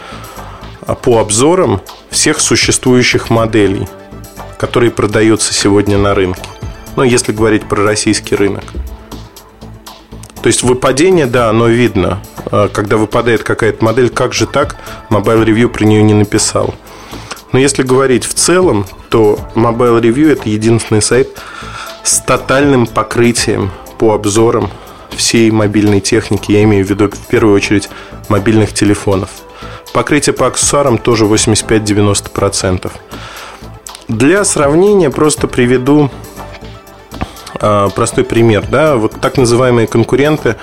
[SPEAKER 3] а, по обзорам всех существующих моделей – который продается сегодня на рынке. Ну, если говорить про российский рынок. То есть выпадение, да, оно видно. А когда выпадает какая-то модель, как же так? Mobile Review про нее не написал. Но если говорить в целом, то Mobile Review это единственный сайт с тотальным покрытием по обзорам всей мобильной техники. Я имею в виду в первую очередь мобильных телефонов. Покрытие по аксессуарам тоже 85-90%. Для сравнения просто приведу э, простой пример. Да? Вот так называемые конкуренты,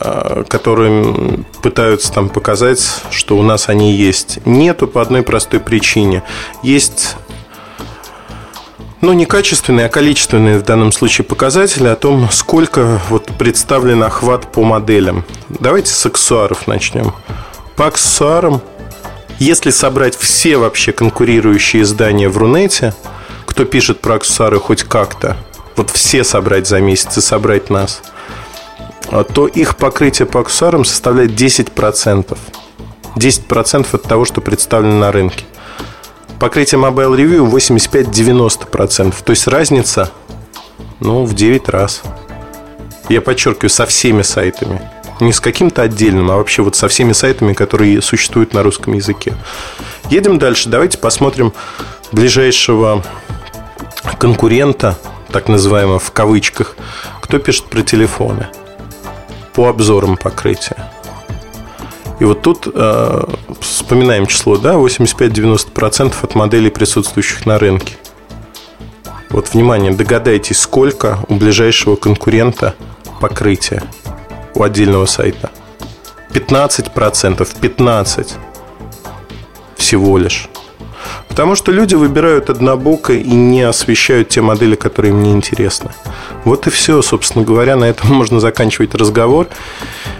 [SPEAKER 3] э, которые пытаются там показать, что у нас они есть. Нету по одной простой причине. Есть ну, не качественные, а количественные в данном случае показатели о том, сколько вот представлен охват по моделям. Давайте с аксессуаров начнем. По аксессуарам, если собрать все вообще конкурирующие издания в Рунете, кто пишет про аксессуары хоть как-то, вот все собрать за месяц и собрать нас, то их покрытие по аксессуарам составляет 10%. 10% от того, что представлено на рынке. Покрытие Mobile Review 85-90%. То есть разница ну, в 9 раз. Я подчеркиваю, со всеми сайтами. Не с каким-то отдельным, а вообще вот со всеми сайтами, которые существуют на русском языке. Едем дальше. Давайте посмотрим ближайшего конкурента, так называемого в кавычках, кто пишет про телефоны по обзорам покрытия. И вот тут э, вспоминаем число, да, 85-90% от моделей, присутствующих на рынке. Вот, внимание, догадайтесь, сколько у ближайшего конкурента покрытия у отдельного сайта. 15%, 15% всего лишь. Потому что люди выбирают однобоко и не освещают те модели, которые им не интересны. Вот и все, собственно говоря, на этом можно заканчивать разговор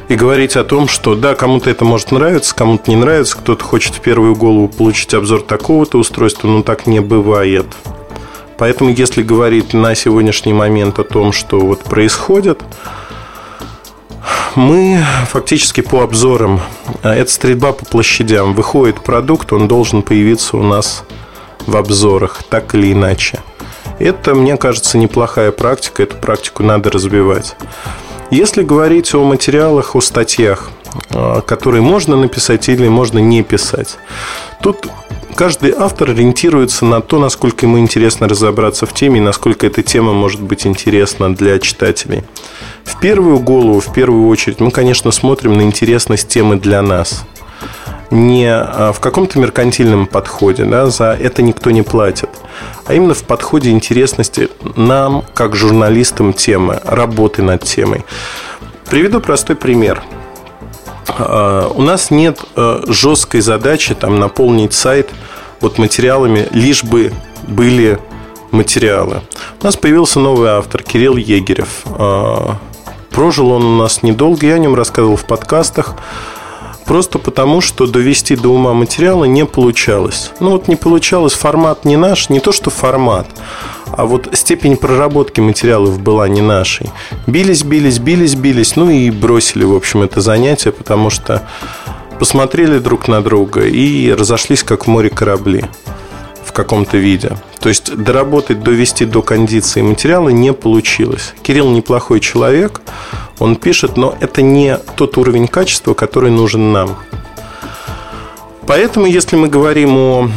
[SPEAKER 3] и говорить о том, что да, кому-то это может нравиться, кому-то не нравится, кто-то хочет в первую голову получить обзор такого-то устройства, но так не бывает. Поэтому, если говорить на сегодняшний момент о том, что вот происходит, мы фактически по обзорам, а, это стрельба по площадям. Выходит продукт, он должен появиться у нас в обзорах, так или иначе. Это, мне кажется, неплохая практика, эту практику надо развивать. Если говорить о материалах, о статьях, которые можно написать или можно не писать, тут каждый автор ориентируется на то, насколько ему интересно разобраться в теме и насколько эта тема может быть интересна для читателей. В первую голову, в первую очередь, мы, конечно, смотрим на интересность темы для нас. Не а, в каком-то меркантильном подходе, да, за это никто не платит, а именно в подходе интересности нам, как журналистам темы, работы над темой. Приведу простой пример. А, у нас нет а, жесткой задачи там, наполнить сайт вот материалами, лишь бы были материалы. У нас появился новый автор Кирилл Егерев. Прожил он у нас недолго, я о нем рассказывал в подкастах. Просто потому, что довести до ума материала не получалось. Ну вот не получалось, формат не наш, не то что формат, а вот степень проработки материалов была не нашей. Бились, бились, бились, бились, ну и бросили, в общем, это занятие, потому что посмотрели друг на друга и разошлись, как в море корабли в каком-то виде. То есть доработать, довести до кондиции материала не получилось. Кирилл неплохой человек, он пишет, но это не тот уровень качества, который нужен нам. Поэтому, если мы говорим о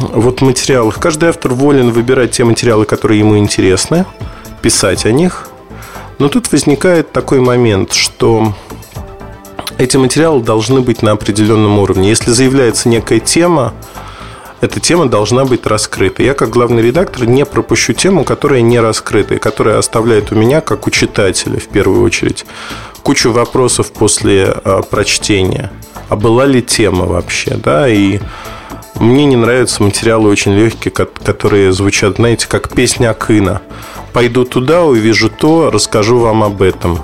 [SPEAKER 3] вот материалах, каждый автор волен выбирать те материалы, которые ему интересны, писать о них. Но тут возникает такой момент, что эти материалы должны быть на определенном уровне. Если заявляется некая тема, эта тема должна быть раскрыта. Я, как главный редактор, не пропущу тему, которая не раскрыта, и которая оставляет у меня, как у читателя, в первую очередь, кучу вопросов после а, прочтения. А была ли тема вообще, да, и мне не нравятся материалы очень легкие, которые звучат, знаете, как песня Акына. Пойду туда, увижу то, расскажу вам об этом.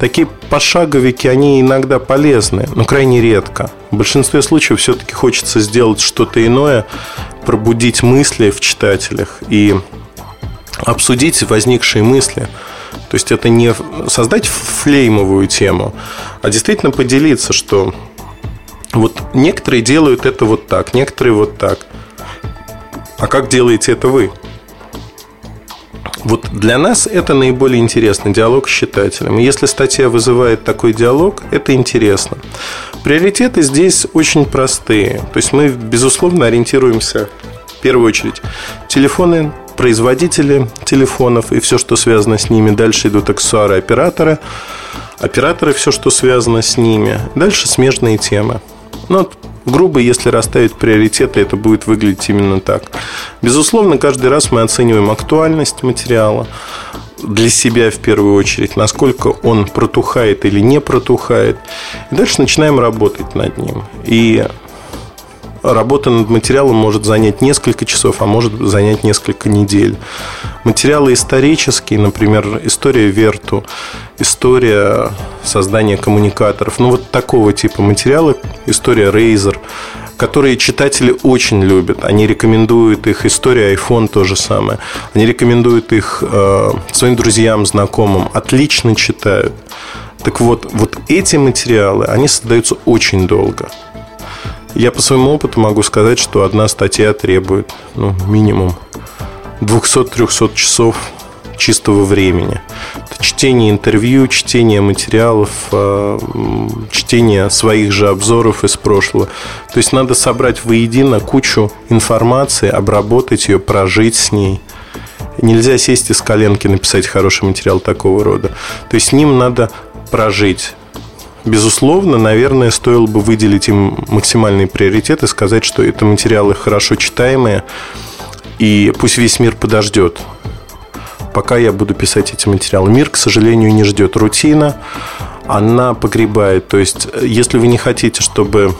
[SPEAKER 3] Такие пошаговики, они иногда полезны, но крайне редко. В большинстве случаев все-таки хочется сделать что-то иное, пробудить мысли в читателях и обсудить возникшие мысли. То есть это не создать флеймовую тему, а действительно поделиться, что вот некоторые делают это вот так, некоторые вот так. А как делаете это вы? Вот для нас это наиболее интересный диалог с читателем. Если статья вызывает такой диалог, это интересно. Приоритеты здесь очень простые. То есть мы, безусловно, ориентируемся в первую очередь телефоны, производители телефонов и все, что связано с ними. Дальше идут аксессуары операторы. Операторы, все, что связано с ними. Дальше смежные темы. Ну, грубо, если расставить приоритеты, это будет выглядеть именно так. Безусловно, каждый раз мы оцениваем актуальность материала для себя в первую очередь, насколько он протухает или не протухает. И дальше начинаем работать над ним. И работа над материалом может занять несколько часов, а может занять несколько недель. Материалы исторические, например, история Верту, история создания коммуникаторов, ну вот такого типа материалы, история Razer, которые читатели очень любят. Они рекомендуют их, история iPhone то же самое. Они рекомендуют их э, своим друзьям, знакомым, отлично читают. Так вот, вот эти материалы, они создаются очень долго. Я по своему опыту могу сказать, что одна статья требует ну, минимум 200-300 часов чистого времени. Это чтение интервью, чтение материалов, э, чтение своих же обзоров из прошлого. То есть надо собрать воедино кучу информации, обработать ее, прожить с ней. Нельзя сесть и с коленки написать хороший материал такого рода. То есть с ним надо прожить Безусловно, наверное, стоило бы выделить им максимальный приоритет и сказать, что это материалы хорошо читаемые, и пусть весь мир подождет, пока я буду писать эти материалы. Мир, к сожалению, не ждет рутина, она погребает. То есть, если вы не хотите, чтобы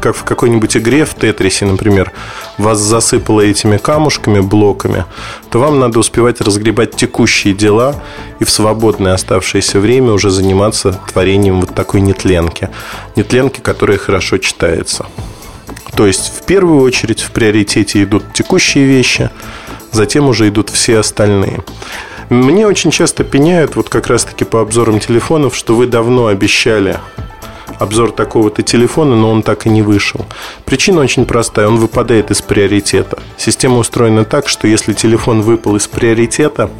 [SPEAKER 3] как в какой-нибудь игре в Тетрисе, например, вас засыпало этими камушками, блоками, то вам надо успевать разгребать текущие дела и в свободное оставшееся время уже заниматься творением вот такой нетленки. Нетленки, которая хорошо читается. То есть, в первую очередь, в приоритете идут текущие вещи, затем уже идут все остальные. Мне очень часто пеняют, вот как раз-таки по обзорам телефонов, что вы давно обещали обзор такого-то телефона, но он так и не вышел. Причина очень простая, он выпадает из приоритета. Система устроена так, что если телефон выпал из приоритета,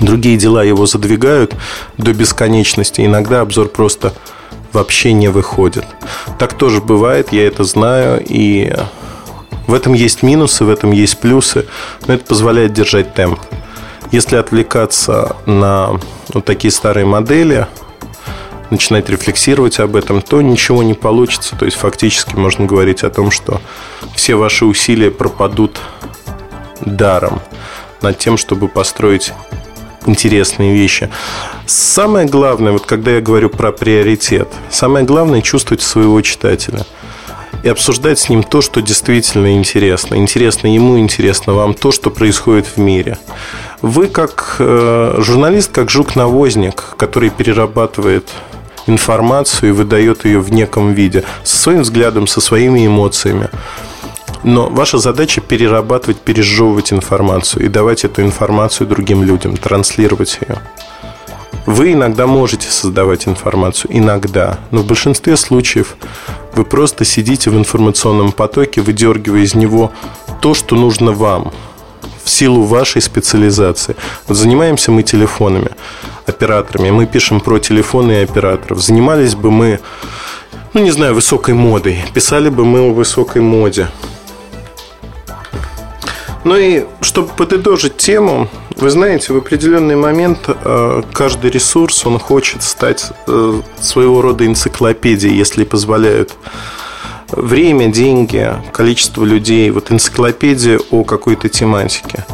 [SPEAKER 3] другие дела его задвигают до бесконечности. Иногда обзор просто вообще не выходит. Так тоже бывает, я это знаю, и в этом есть минусы, в этом есть плюсы, но это позволяет держать темп. Если отвлекаться на вот такие старые модели, начинать рефлексировать об этом, то ничего не получится. То есть фактически можно говорить о том, что все ваши усилия пропадут даром над тем, чтобы построить интересные вещи. Самое главное, вот когда я говорю про приоритет, самое главное чувствовать своего читателя и обсуждать с ним то, что действительно интересно. Интересно ему, интересно вам то, что происходит в мире. Вы как э, журналист, как жук-навозник, который перерабатывает информацию и выдает ее в неком виде, со своим взглядом, со своими эмоциями. Но ваша задача перерабатывать, пережевывать информацию и давать эту информацию другим людям, транслировать ее. Вы иногда можете создавать информацию, иногда, но в большинстве случаев вы просто сидите в информационном потоке, выдергивая из него то, что нужно вам, в силу вашей специализации. Вот занимаемся мы телефонами операторами. Мы пишем про телефоны и операторов. Занимались бы мы, ну не знаю, высокой модой. Писали бы мы о высокой моде. Ну и чтобы подытожить тему, вы знаете, в определенный момент э, каждый ресурс, он хочет стать э, своего рода энциклопедией, если позволяют время, деньги, количество людей, вот энциклопедия о какой-то тематике.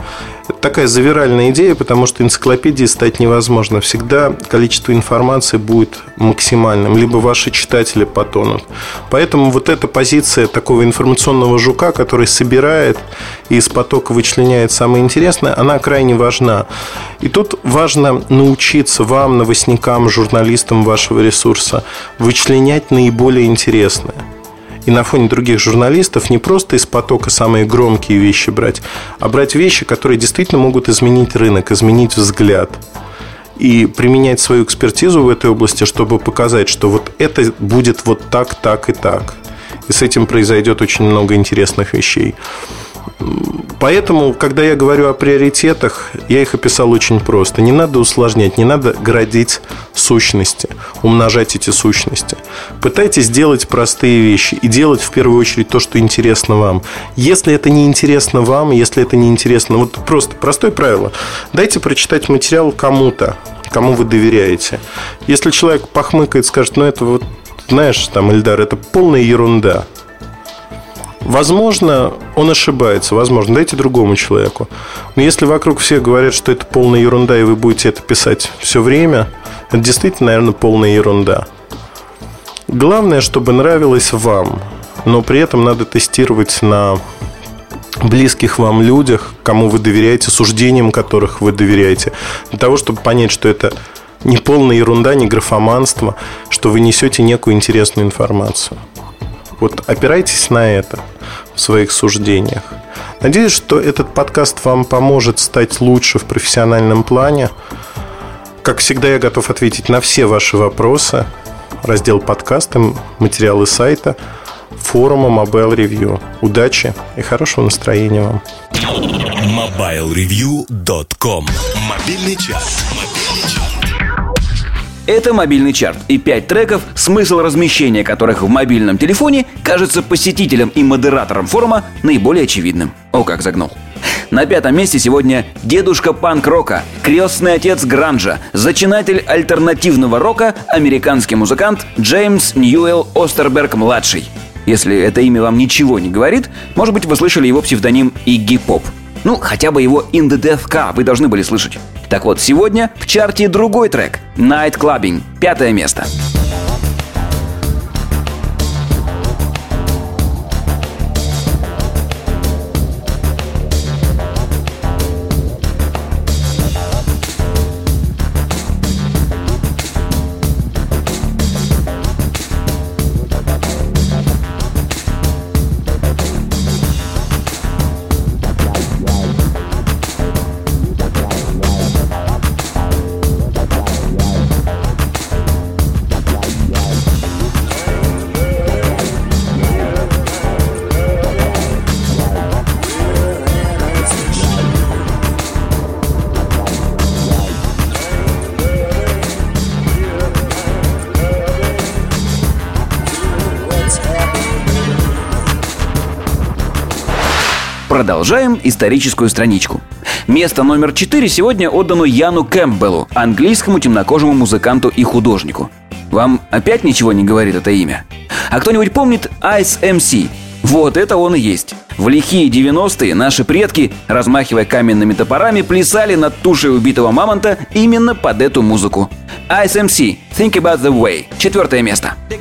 [SPEAKER 3] Это такая завиральная идея, потому что энциклопедией стать невозможно. Всегда количество информации будет максимальным, либо ваши читатели потонут. Поэтому вот эта позиция такого информационного жука, который собирает и из потока вычленяет самое интересное, она крайне важна. И тут важно научиться вам, новостникам, журналистам вашего ресурса, вычленять наиболее интересное и на фоне других журналистов не просто из потока самые громкие вещи брать, а брать вещи, которые действительно могут изменить рынок, изменить взгляд и применять свою экспертизу в этой области, чтобы показать, что вот это будет вот так, так и так. И с этим произойдет очень много интересных вещей. Поэтому, когда я говорю о приоритетах, я их описал очень просто. Не надо усложнять, не надо градить сущности, умножать эти сущности. Пытайтесь делать простые вещи и делать в первую очередь то, что интересно вам. Если это не интересно вам, если это не интересно, вот просто простое правило. Дайте прочитать материал кому-то, кому вы доверяете. Если человек похмыкает, скажет, ну это вот, знаешь, там, Эльдар, это полная ерунда – Возможно, он ошибается, возможно, дайте другому человеку. Но если вокруг все говорят, что это полная ерунда, и вы будете это писать все время, это действительно, наверное, полная ерунда. Главное, чтобы нравилось вам, но при этом надо тестировать на близких вам людях, кому вы доверяете, суждениям которых вы доверяете, для того, чтобы понять, что это не полная ерунда, не графоманство, что вы несете некую интересную информацию. Вот опирайтесь на это в своих суждениях. Надеюсь, что этот подкаст вам поможет стать лучше в профессиональном плане. Как всегда, я готов ответить на все ваши вопросы. Раздел подкасты, материалы сайта, форума Mobile Review. Удачи и хорошего настроения вам.
[SPEAKER 1] MobileReview.com Мобильный час.
[SPEAKER 2] Это мобильный чарт и 5 треков, смысл размещения которых в мобильном телефоне кажется посетителям и модераторам форума наиболее очевидным. О, как загнул. На пятом месте сегодня дедушка панк-рока, крестный отец гранжа, зачинатель альтернативного рока, американский музыкант Джеймс Ньюэлл Остерберг-младший. Если это имя вам ничего не говорит, может быть вы слышали его псевдоним Игги Поп. Ну, хотя бы его In the Death Car вы должны были слышать. Так вот, сегодня в чарте другой трек Night Clubbing, пятое место. Продолжаем историческую страничку. Место номер 4 сегодня отдано Яну Кэмпбеллу, английскому темнокожему музыканту и художнику. Вам опять ничего не говорит это имя? А кто-нибудь помнит Ice MC? Вот это он и есть. В лихие 90-е наши предки, размахивая каменными топорами, плясали над тушей убитого мамонта именно под эту музыку. Ice MC, Think About The Way, четвертое место. И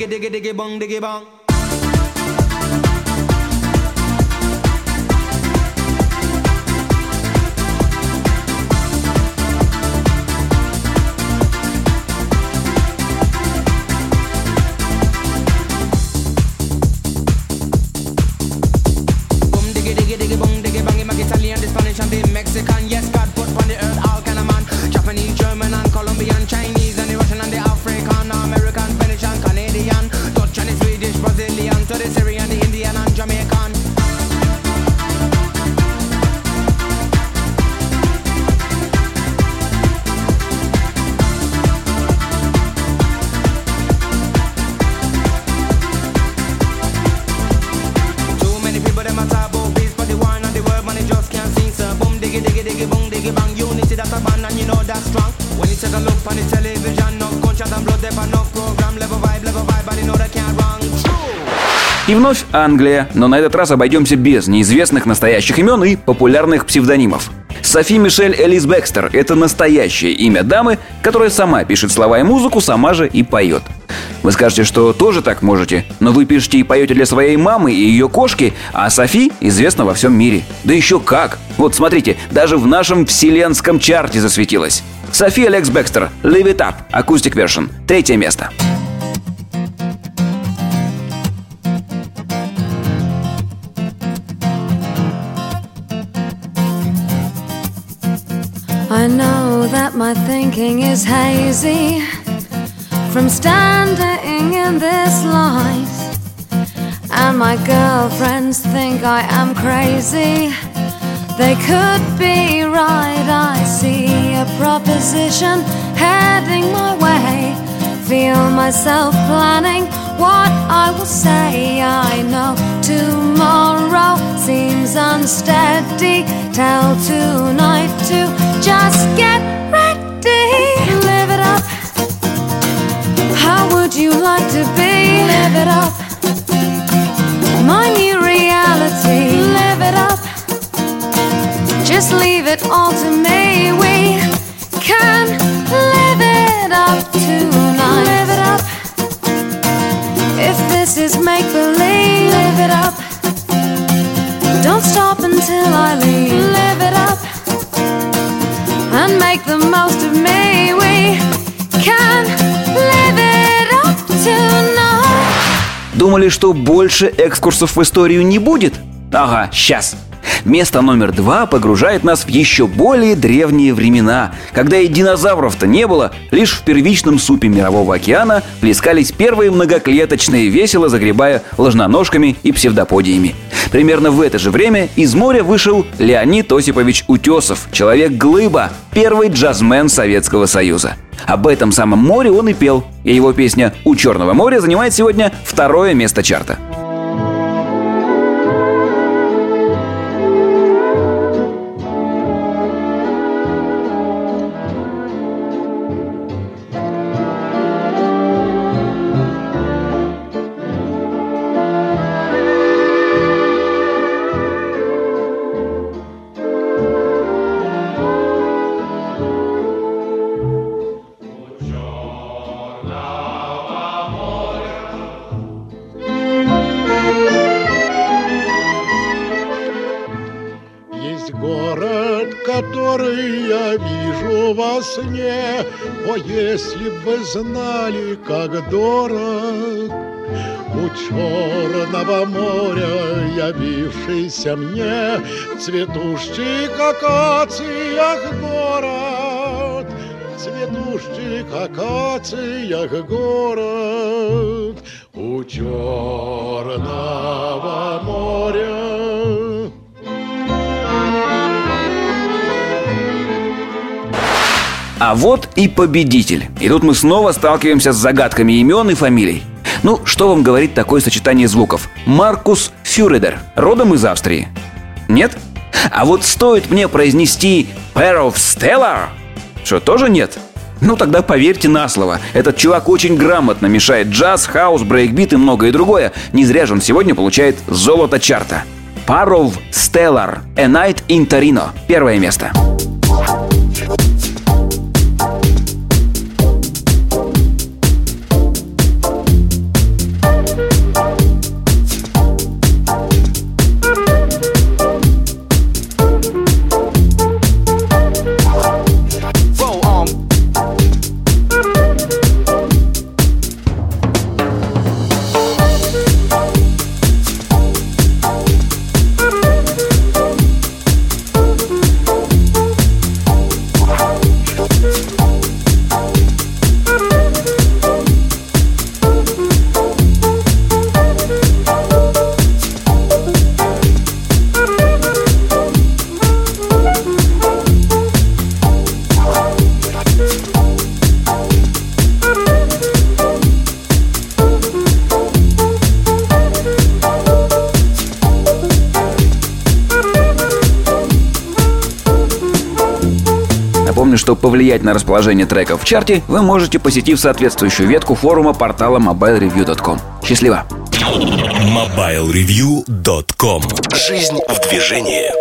[SPEAKER 2] вновь Англия, но на этот раз обойдемся без неизвестных настоящих имен и популярных псевдонимов. Софи Мишель Элис Бекстер – это настоящее имя дамы, которая сама пишет слова и музыку, сама же и поет. Вы скажете, что тоже так можете, но вы пишете и поете для своей мамы и ее кошки, а Софи известна во всем мире. Да еще как! Вот смотрите, даже в нашем вселенском чарте засветилась. Софи Алекс Бекстер, Live It Up, Acoustic Version, третье место.
[SPEAKER 5] I know that my thinking is hazy from standing in this light. And my girlfriends think I am crazy. They could be right. I see a proposition heading my way. Feel myself planning what I will say. I know tomorrow seems unsteady. Tell tonight to just get ready. Live it up. How would you like to be? Live it up. My new reality. Live it up. Just leave it all to me. We can
[SPEAKER 2] Думали, что больше экскурсов в историю не будет? Ага, сейчас. Место номер два погружает нас в еще более древние времена, когда и динозавров-то не было, лишь в первичном супе Мирового океана плескались первые многоклеточные, весело загребая ложноножками и псевдоподиями. Примерно в это же время из моря вышел Леонид Осипович Утесов, человек-глыба, первый джазмен Советского Союза. Об этом самом море он и пел, и его песня «У Черного моря» занимает сегодня второе место чарта.
[SPEAKER 6] Знали, как дорог У черного моря явившийся мне В цветущих акациях город. В цветущих акациях город У черного
[SPEAKER 2] А вот и победитель. И тут мы снова сталкиваемся с загадками имен и фамилий. Ну, что вам говорит такое сочетание звуков? Маркус Фюредер, родом из Австрии. Нет? А вот стоит мне произнести Parov Stelar, что тоже нет? Ну тогда поверьте на слово. Этот чувак очень грамотно мешает джаз, хаус, брейкбит и многое другое. Не зря же он сегодня получает золото чарта. Parov Stelar A Night in Torino. Первое место. Напомню, что повлиять на расположение треков в чарте вы можете, посетив соответствующую ветку форума портала mobilereview.com. Счастливо!
[SPEAKER 1] MobileReview.com Жизнь в движении